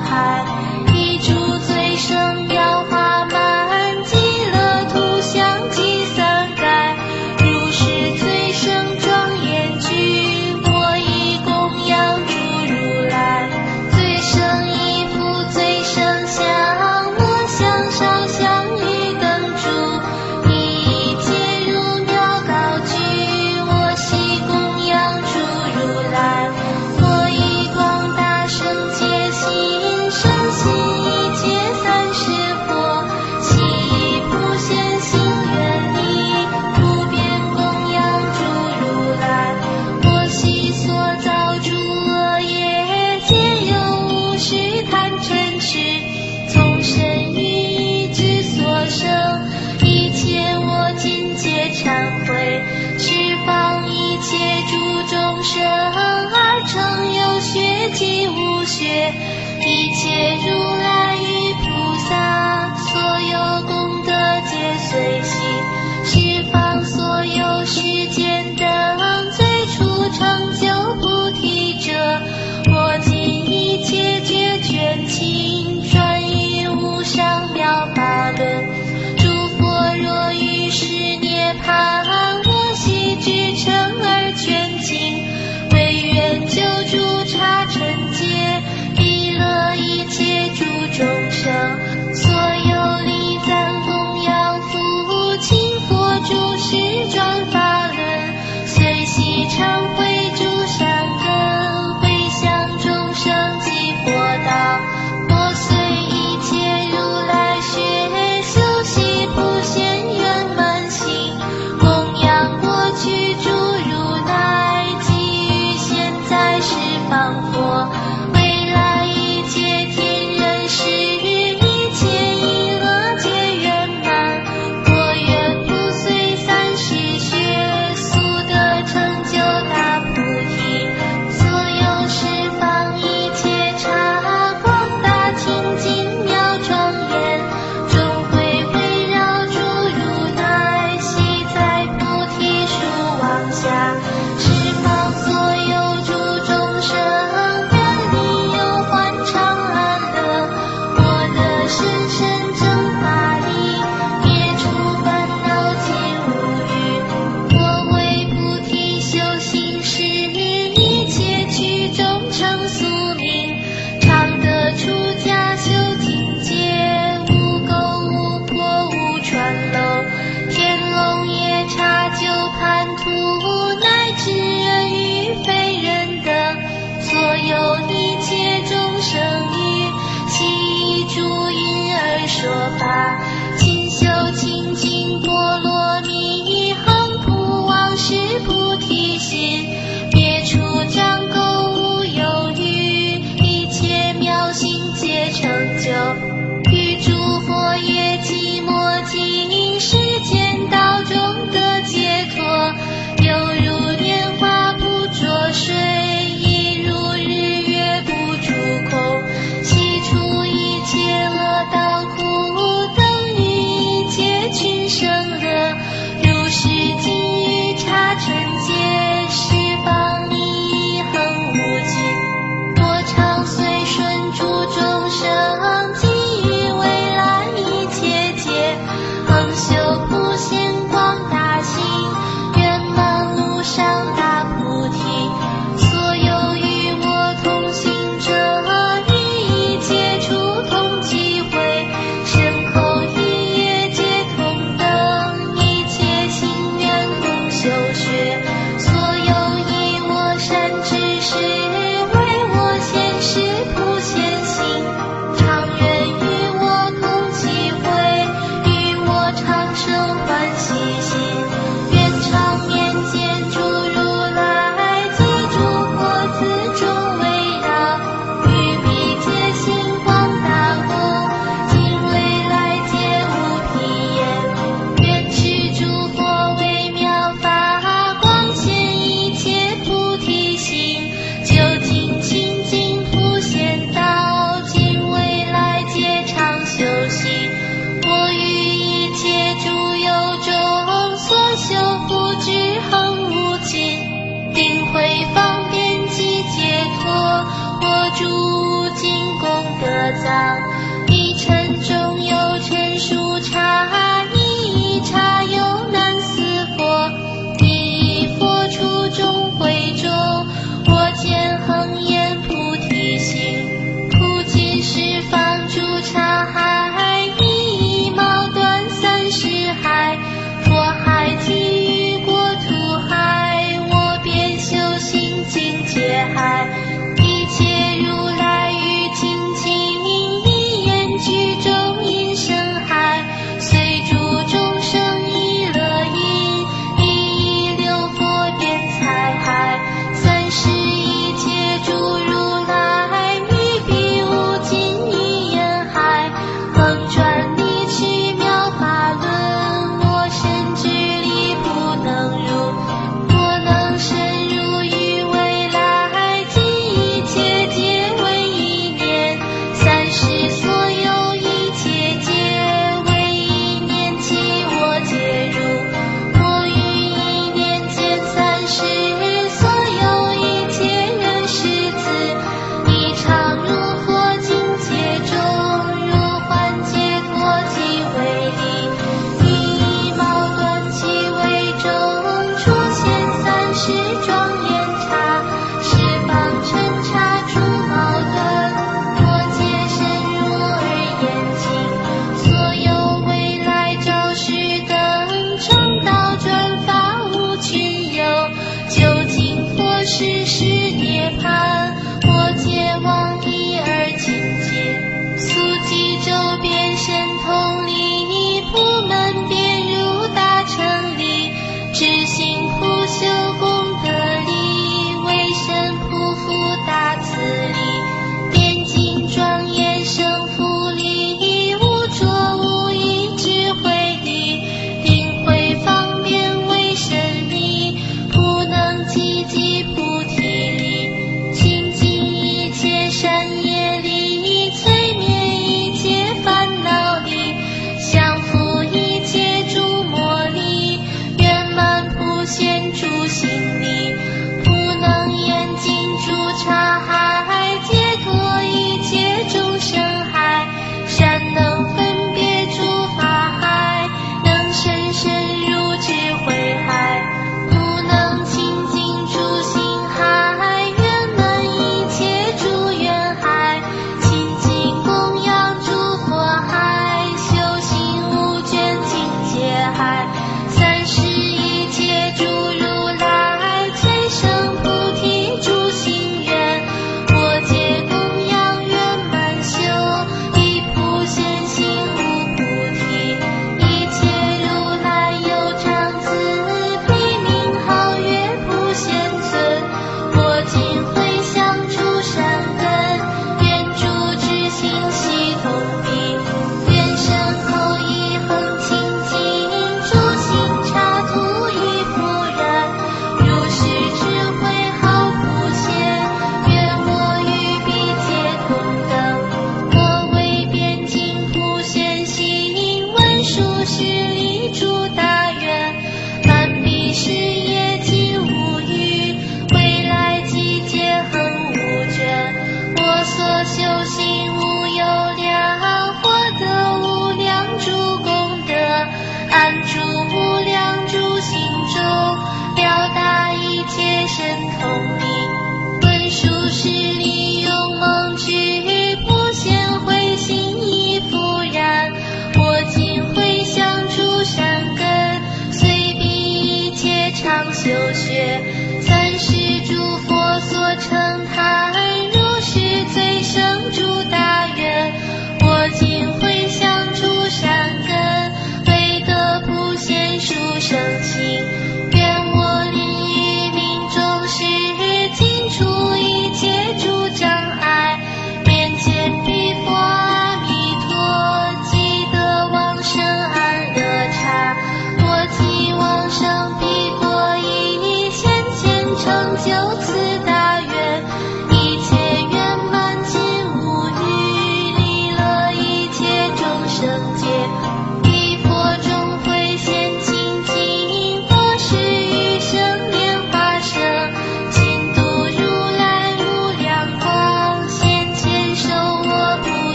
海 sure.